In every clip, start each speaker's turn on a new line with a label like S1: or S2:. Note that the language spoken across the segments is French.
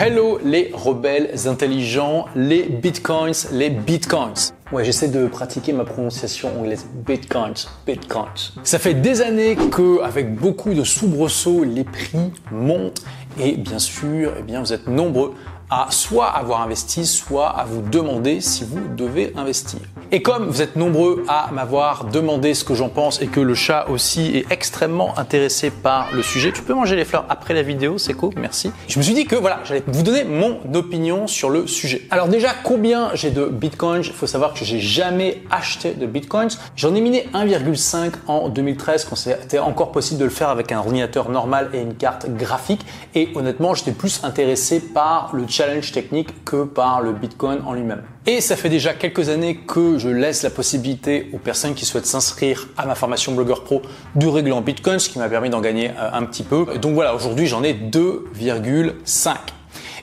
S1: Hello les rebelles intelligents, les bitcoins, les bitcoins. Ouais, j'essaie de pratiquer ma prononciation anglaise. Bitcoins, bitcoins. Ça fait des années que, avec beaucoup de soubresauts, les prix montent et bien sûr, eh bien, vous êtes nombreux à soit avoir investi, soit à vous demander si vous devez investir. Et comme vous êtes nombreux à m'avoir demandé ce que j'en pense et que le chat aussi est extrêmement intéressé par le sujet, tu peux manger les fleurs après la vidéo, c'est cool, merci. Je me suis dit que voilà, j'allais vous donner mon opinion sur le sujet. Alors déjà, combien j'ai de bitcoins? Il faut savoir que j'ai jamais acheté de bitcoins. J'en ai miné 1,5 en 2013 quand c'était encore possible de le faire avec un ordinateur normal et une carte graphique. Et honnêtement, j'étais plus intéressé par le chat technique que par le Bitcoin en lui-même. Et ça fait déjà quelques années que je laisse la possibilité aux personnes qui souhaitent s'inscrire à ma formation blogueur pro de régler en Bitcoin, ce qui m'a permis d'en gagner euh, un petit peu. Donc voilà, aujourd'hui j'en ai 2,5.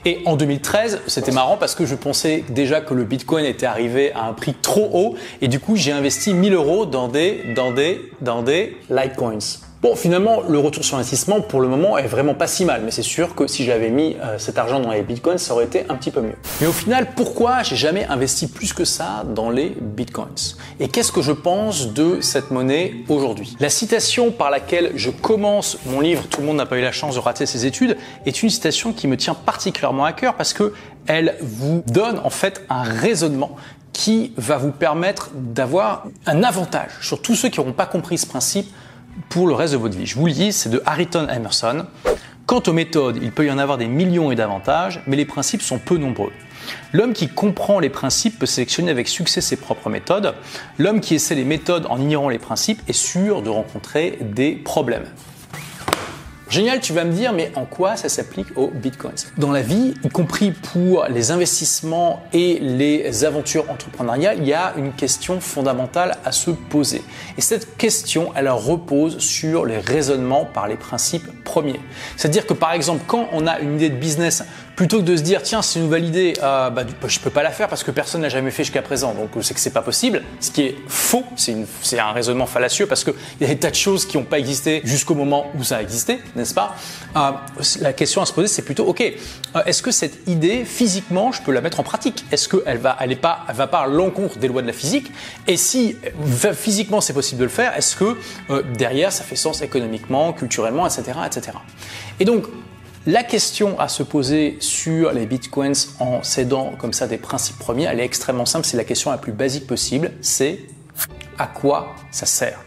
S1: Et en 2013, c'était marrant parce que je pensais déjà que le Bitcoin était arrivé à un prix trop haut et du coup j'ai investi 1000 euros dans des, dans des, dans des Litecoins. Bon, finalement, le retour sur investissement pour le moment est vraiment pas si mal, mais c'est sûr que si j'avais mis euh, cet argent dans les bitcoins, ça aurait été un petit peu mieux. Mais au final, pourquoi j'ai jamais investi plus que ça dans les bitcoins? Et qu'est-ce que je pense de cette monnaie aujourd'hui? La citation par laquelle je commence mon livre, tout le monde n'a pas eu la chance de rater ses études, est une citation qui me tient particulièrement à cœur parce que elle vous donne en fait un raisonnement qui va vous permettre d'avoir un avantage sur tous ceux qui n'auront pas compris ce principe pour le reste de votre vie. Je vous le dis, c'est de Harrington Emerson. Quant aux méthodes, il peut y en avoir des millions et d'avantages, mais les principes sont peu nombreux. L'homme qui comprend les principes peut sélectionner avec succès ses propres méthodes. L'homme qui essaie les méthodes en ignorant les principes est sûr de rencontrer des problèmes. Génial, tu vas me dire, mais en quoi ça s'applique aux bitcoins? Dans la vie, y compris pour les investissements et les aventures entrepreneuriales, il y a une question fondamentale à se poser. Et cette question, elle repose sur les raisonnements par les principes premiers. C'est-à-dire que par exemple, quand on a une idée de business, plutôt que de se dire, tiens, c'est une nouvelle idée, euh, bah, je peux pas la faire parce que personne n'a jamais fait jusqu'à présent, donc c'est que c'est pas possible, ce qui est faux, c'est un raisonnement fallacieux parce qu'il y a des tas de choses qui n'ont pas existé jusqu'au moment où ça a existé n'est-ce pas? Euh, La question à se poser, c'est plutôt, ok, euh, est-ce que cette idée, physiquement, je peux la mettre en pratique? Est-ce qu'elle va, pas, va pas à l'encontre des lois de la physique? Et si physiquement c'est possible de le faire, est-ce que euh, derrière ça fait sens économiquement, culturellement, etc., etc. Et donc la question à se poser sur les bitcoins en cédant comme ça des principes premiers, elle est extrêmement simple. C'est la question la plus basique possible. C'est à quoi ça sert?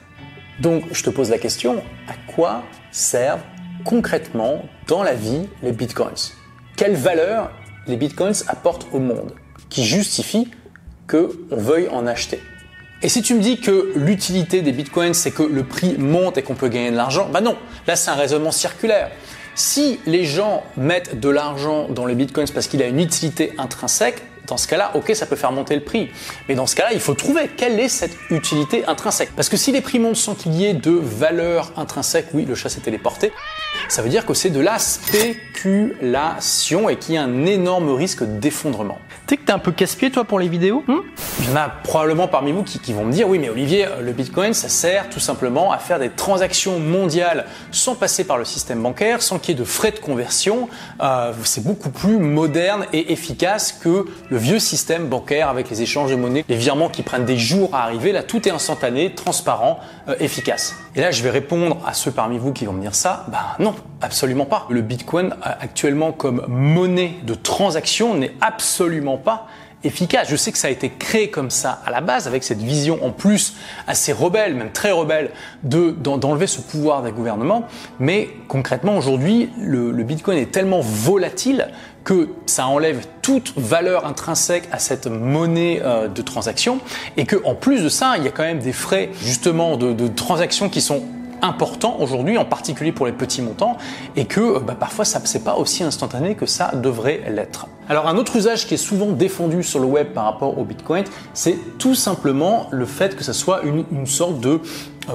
S1: Donc, je te pose la question à quoi servent concrètement dans la vie les bitcoins? Quelle valeur les bitcoins apportent au monde qui justifie qu'on veuille en acheter? Et si tu me dis que l'utilité des bitcoins, c'est que le prix monte et qu'on peut gagner de l'argent, bah non, là c'est un raisonnement circulaire. Si les gens mettent de l'argent dans les bitcoins parce qu'il a une utilité intrinsèque, dans ce cas-là, ok, ça peut faire monter le prix. Mais dans ce cas-là, il faut trouver quelle est cette utilité intrinsèque. Parce que si les prix montent sans qu'il y ait de valeur intrinsèque, oui, le chat s'est téléporté, ça veut dire que c'est de la spéculation et qu'il y a un énorme risque d'effondrement.
S2: Tu sais que t'es un peu casse-pied toi pour les vidéos
S1: hmm? Il y en a probablement parmi vous qui, qui, vont me dire oui mais Olivier, euh, le Bitcoin ça sert tout simplement à faire des transactions mondiales sans passer par le système bancaire, sans qu'il y ait de frais de conversion. Euh, c'est beaucoup plus moderne et efficace que le vieux système bancaire avec les échanges de monnaie, les virements qui prennent des jours à arriver. Là tout est instantané, transparent, euh, efficace. Et là je vais répondre à ceux parmi vous qui vont me dire ça, ben non, absolument pas. Le Bitcoin actuellement comme monnaie de transaction n'est absolument pas efficace. Je sais que ça a été créé comme ça à la base, avec cette vision en plus assez rebelle, même très rebelle, de d'enlever ce pouvoir des gouvernements. Mais concrètement, aujourd'hui, le, Bitcoin est tellement volatile que ça enlève toute valeur intrinsèque à cette monnaie euh, de transaction et que en plus de ça, il y a quand même des frais justement de, de transaction qui sont important aujourd'hui, en particulier pour les petits montants, et que euh, bah, parfois ça c'est pas aussi instantané que ça devrait l'être. Alors un autre usage qui est souvent défendu sur le web par rapport au Bitcoin, c'est tout simplement le fait que ça soit une, sorte de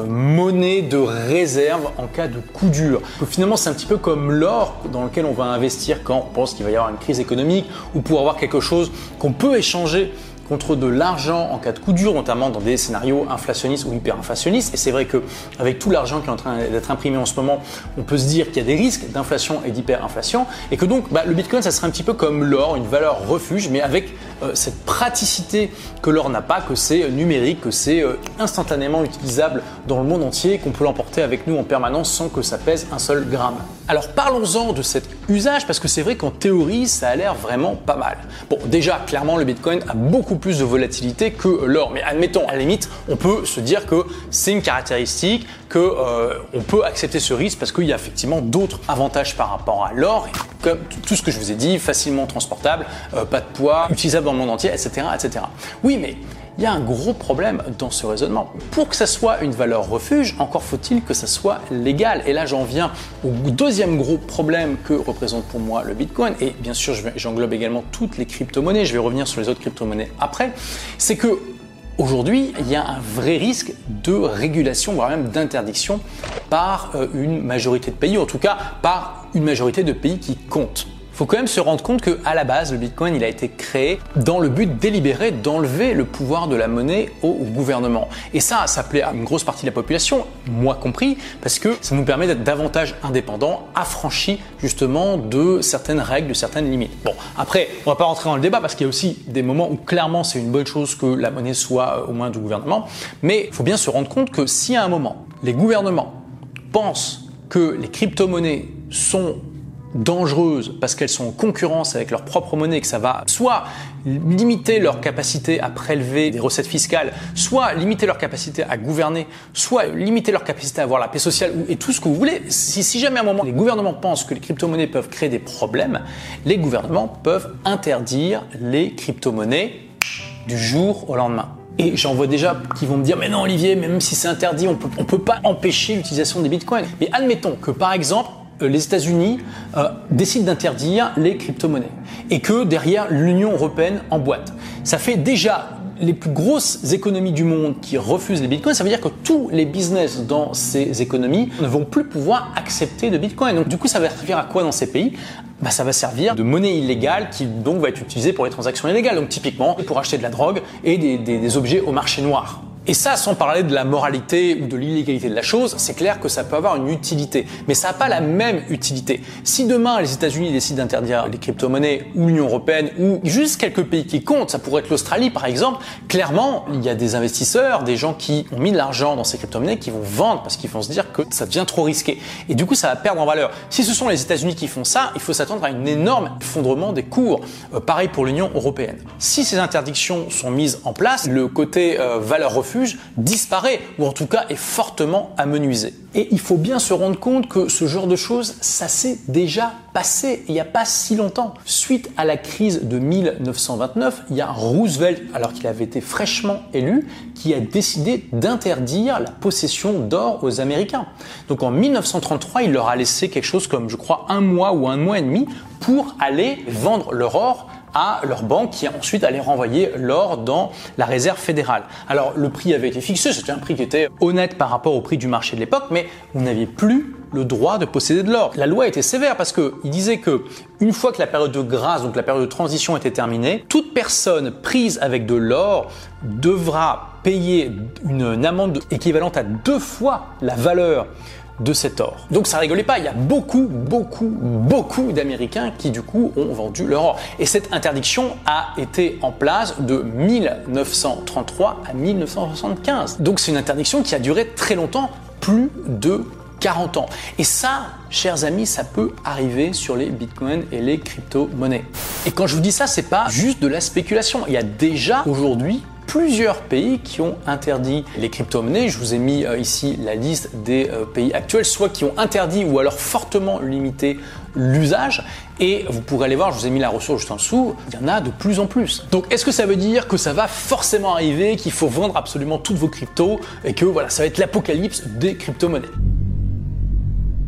S1: monnaie de réserve en cas de coup dur. finalement, c'est un petit peu comme l'or dans lequel on va investir quand on pense qu'il va y avoir une crise économique ou pour avoir quelque chose qu'on peut échanger contre de l'argent en cas de coup dur, notamment dans des scénarios inflationnistes ou hyperinflationnistes. Et c'est vrai que avec tout l'argent qui est en train d'être imprimé en ce moment, on peut se dire qu'il y a des risques d'inflation et d'hyperinflation, et que donc bah, le Bitcoin, ça serait un petit peu comme l'or, une valeur refuge, mais avec euh, cette praticité que l'or n'a pas, que c'est numérique, que c'est euh, instantanément utilisable dans le monde entier, qu'on peut l'emporter avec nous en permanence sans que ça pèse un seul gramme. Alors parlons-en de cet usage parce que c'est vrai qu'en théorie ça a l'air vraiment pas mal. Bon déjà clairement le Bitcoin a beaucoup plus de volatilité que l'or mais admettons à la limite on peut se dire que c'est une caractéristique que euh, on peut accepter ce risque parce qu'il y a effectivement d'autres avantages par rapport à l'or comme tout ce que je vous ai dit facilement transportable, euh, pas de poids, utilisable dans le monde entier, etc., etc. Oui mais il y a un gros problème dans ce raisonnement. Pour que ça soit une valeur refuge, encore faut-il que ça soit légal. Et là, j'en viens au deuxième gros problème que représente pour moi le Bitcoin. Et bien sûr, j'englobe également toutes les crypto-monnaies. Je vais revenir sur les autres crypto-monnaies après. C'est que Aujourd'hui, il y a un vrai risque de régulation, voire même d'interdiction par euh, une majorité de pays, en tout cas par une majorité de pays qui comptent faut quand même se rendre compte que à la base, le Bitcoin, il a été créé dans le but délibéré d'enlever le pouvoir de la monnaie au gouvernement. Et ça, ça plaît à une grosse partie de la population, moi compris, parce que ça nous permet d'être davantage indépendants, affranchis justement de certaines règles, de certaines limites. Bon, après, on va pas rentrer dans le débat parce qu'il y a aussi des moments où clairement c'est une bonne chose que la monnaie soit euh, au moins du gouvernement, mais il faut bien se rendre compte que si à un moment les gouvernements pensent que les crypto-monnaies sont dangereuses parce qu'elles sont en concurrence avec leur propre monnaie, que ça va soit limiter leur capacité à prélever des recettes fiscales, soit limiter leur capacité à gouverner, soit limiter leur capacité à avoir la paix sociale et tout ce que vous voulez. Si, si jamais à un moment les gouvernements pensent que les crypto-monnaies peuvent créer des problèmes, les gouvernements peuvent interdire les crypto-monnaies du jour au lendemain. Et j'en vois déjà qui vont me dire, mais non Olivier, même si c'est interdit, on on peut pas empêcher l'utilisation des bitcoins. Mais admettons que par exemple, les États-Unis euh, décident d'interdire les crypto-monnaies et que derrière l'Union européenne emboîte. Ça fait déjà les plus grosses économies du monde qui refusent les bitcoins, ça veut dire que tous les business dans ces économies ne vont plus pouvoir accepter de bitcoin. Donc du coup, ça va servir à quoi dans ces pays? Bah, ça va servir de monnaie illégale qui donc va être utilisée pour les transactions illégales, donc typiquement pour acheter de la drogue et des objets au marché noir. Et ça, sans parler de la moralité ou de l'illégalité de la chose, c'est clair que ça peut avoir une utilité. Mais ça n'a pas la même utilité. Si demain les États-Unis décident d'interdire les crypto-monnaies ou l'Union européenne ou juste quelques pays qui comptent, ça pourrait être l'Australie par exemple, clairement, il y a des investisseurs, des gens qui ont mis de l'argent dans ces crypto-monnaies qui vont vendre parce qu'ils vont se dire que ça devient trop risqué. Et du coup, ça va perdre en valeur. Si ce sont les États-Unis qui font ça, il faut s'attendre à un énorme effondrement des cours. Euh, pareil pour l'Union européenne. Si ces interdictions sont mises en place, le côté euh, valeur disparaît, ou en tout cas est fortement amenuisé. Et il faut bien se rendre compte que ce genre de choses, ça s'est déjà passé il n'y a pas si longtemps. Suite à la crise de 1929, il y a Roosevelt, alors qu'il avait été fraîchement élu, qui a décidé d'interdire la possession d'or aux Américains. Donc en 1933, il leur a laissé quelque chose comme, je crois, un mois ou un mois et demi pour aller vendre leur or à leur banque qui ensuite allait renvoyer l'or dans la réserve fédérale. Alors le prix avait été fixé, c'était un prix qui était honnête par rapport au prix du marché de l'époque, mais vous n'aviez plus le droit de posséder de l'or. La loi était sévère parce qu'il disait que une fois que la période de grâce, donc la période de transition était terminée, toute personne prise avec de l'or devra payer une amende équivalente à deux fois la valeur de cet or. Donc ça rigolait pas, il y a beaucoup, beaucoup, beaucoup d'Américains qui du coup ont vendu leur or. Et cette interdiction a été en place de 1933 à 1975. Donc c'est une interdiction qui a duré très longtemps, plus de 40 ans. Et ça, chers amis, ça peut arriver sur les bitcoins et les crypto-monnaies. Et quand je vous dis ça, c'est pas juste de la spéculation. Il y a déjà aujourd'hui plusieurs pays qui ont interdit les crypto-monnaies. Je vous ai mis euh, ici la liste des euh, pays actuels, soit qui ont interdit ou alors fortement limité l'usage. Et vous pourrez aller voir, je vous ai mis la ressource juste en dessous, il y en a de plus en plus. Donc est-ce que ça veut dire que ça va forcément arriver, qu'il faut vendre absolument toutes vos cryptos et que voilà, ça va être l'apocalypse des crypto-monnaies?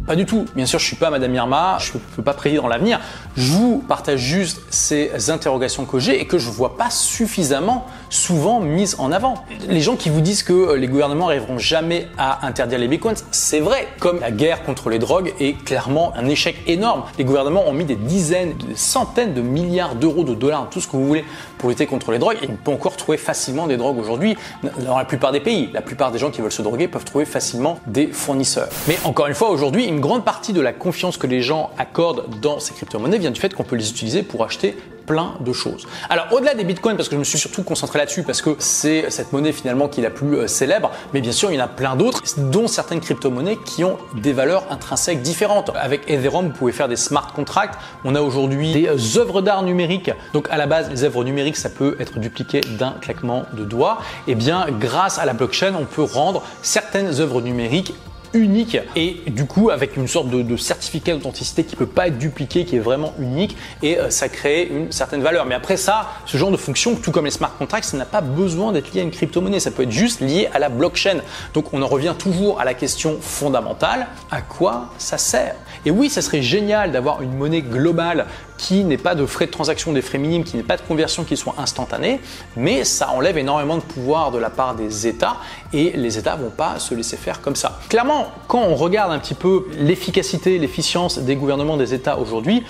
S1: Pas du tout. Bien sûr, je suis pas Madame Irma, je ne peux pas prédire dans l'avenir. Je vous partage juste ces interrogations que j'ai et que je vois pas suffisamment souvent mises en avant. Les gens qui vous disent que euh, les gouvernements n'arriveront jamais à interdire les bitcoins, c'est vrai. Comme la guerre contre les drogues est clairement un échec énorme. Les gouvernements ont mis des dizaines, des centaines de milliards d'euros, de dollars, tout ce que vous voulez pour lutter contre les drogues. Et on peut encore trouver facilement des drogues aujourd'hui dans la plupart des pays. La plupart des gens qui veulent se droguer peuvent trouver facilement des fournisseurs. Mais encore une fois, aujourd'hui, une grande partie de la confiance que les gens accordent dans ces crypto-monnaies vient du fait qu'on peut les utiliser pour acheter plein de choses. Alors au-delà des bitcoins, parce que je me suis surtout concentré là-dessus, parce que c'est cette monnaie finalement qui est la plus euh, célèbre, mais bien sûr il y en a plein d'autres, dont certaines crypto-monnaies qui ont des valeurs intrinsèques différentes. Avec Ethereum, vous pouvez faire des smart contracts. On a aujourd'hui des euh, œuvres d'art numériques. Donc à la base, les œuvres numériques, ça peut être dupliqué d'un claquement de doigts. Et eh bien grâce à la blockchain, on peut rendre certaines œuvres numériques unique et du coup avec une sorte de, certificat d'authenticité qui peut pas être dupliqué, qui est vraiment unique et euh, ça crée une certaine valeur. Mais après ça, ce genre de fonction, tout comme les smart contracts, ça n'a pas besoin d'être lié à une crypto-monnaie, ça peut être juste lié à la blockchain. Donc on en revient toujours à la question fondamentale, à quoi ça sert? Et oui, ça serait génial d'avoir une monnaie globale qui n'est pas de frais de transaction, des frais minimes, qui n'est pas de conversion qui soit instantanée, mais ça enlève énormément de pouvoir de la part des États et les États vont pas se laisser faire comme ça. Clairement, quand on regarde un petit peu l'efficacité, l'efficience des gouvernements des États aujourd'hui,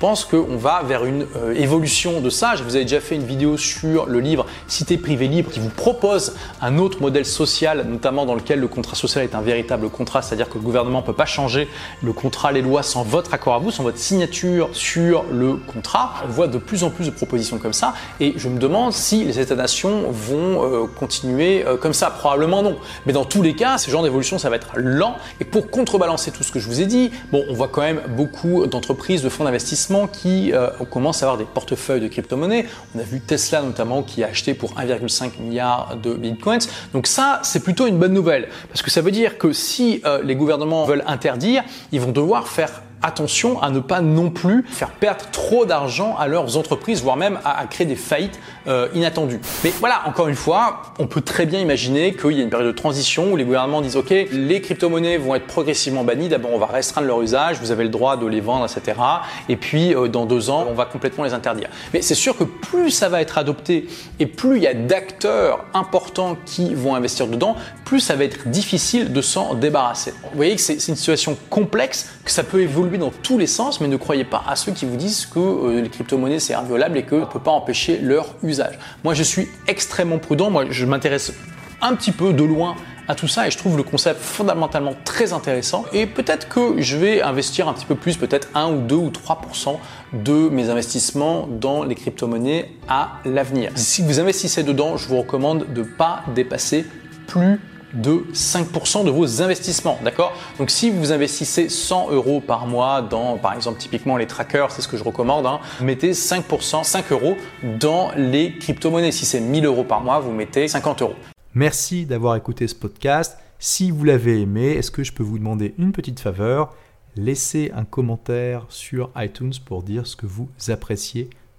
S1: pense qu'on va vers une euh, évolution de ça. Je vous avais déjà fait une vidéo sur le livre Cité privée libre qui vous propose un autre modèle social, notamment dans lequel le contrat social est un véritable contrat, c'est-à-dire que le gouvernement ne peut pas changer le contrat, les lois sans votre accord à vous, sans votre signature sur le contrat. On voit de plus en plus de propositions comme ça et je me demande si les États-nations vont euh, continuer euh, comme ça. Probablement non. Mais dans tous les cas, ce genre d'évolution, ça va être lent. Et pour contrebalancer tout ce que je vous ai dit, bon, on voit quand même beaucoup d'entreprises, de fonds d'investissement qui euh, à avoir des portefeuilles de crypto-monnaies. On a vu Tesla notamment qui a acheté pour 1,5 milliard de bitcoins. Donc ça, c'est plutôt une bonne nouvelle parce que ça veut dire que si euh, les gouvernements veulent interdire, ils vont devoir faire attention à ne pas non plus faire perdre trop d'argent à leurs entreprises, voire même à, créer des faillites euh, inattendues. Mais voilà, encore une fois, on peut très bien imaginer qu'il y a une période de transition où les gouvernements disent OK, les crypto-monnaies vont être progressivement bannies. D'abord, on va restreindre leur usage, vous avez le droit de les vendre, etc. Et puis, euh, dans deux ans, on va complètement les interdire. Mais c'est sûr que plus ça va être adopté et plus il y a d'acteurs importants qui vont investir dedans, plus ça va être difficile de s'en débarrasser. Vous voyez que c'est une situation complexe, que ça peut évoluer dans tous les sens, mais ne croyez pas à ceux qui vous disent que euh, les crypto-monnaies c'est inviolable et qu'on ne peut pas empêcher leur usage. Moi je suis extrêmement prudent, moi je m'intéresse un petit peu de loin à tout ça et je trouve le concept fondamentalement très intéressant et peut-être que je vais investir un petit peu plus, peut-être 1 ou 2 ou 3% de mes investissements dans les crypto-monnaies à l'avenir. Si vous investissez dedans, je vous recommande de ne pas dépasser plus de 5% de vos investissements. D'accord? Donc si vous investissez 100 euros par mois dans, par exemple, typiquement les trackers, c'est ce que je recommande, hein, mettez 5%, 5 euros dans les crypto-monnaies. Si c'est 1000 euros par mois, vous mettez 50 euros.
S2: Merci d'avoir écouté ce podcast. Si vous l'avez aimé, est-ce que je peux vous demander une petite faveur? Laissez un commentaire sur iTunes pour dire ce que vous appréciez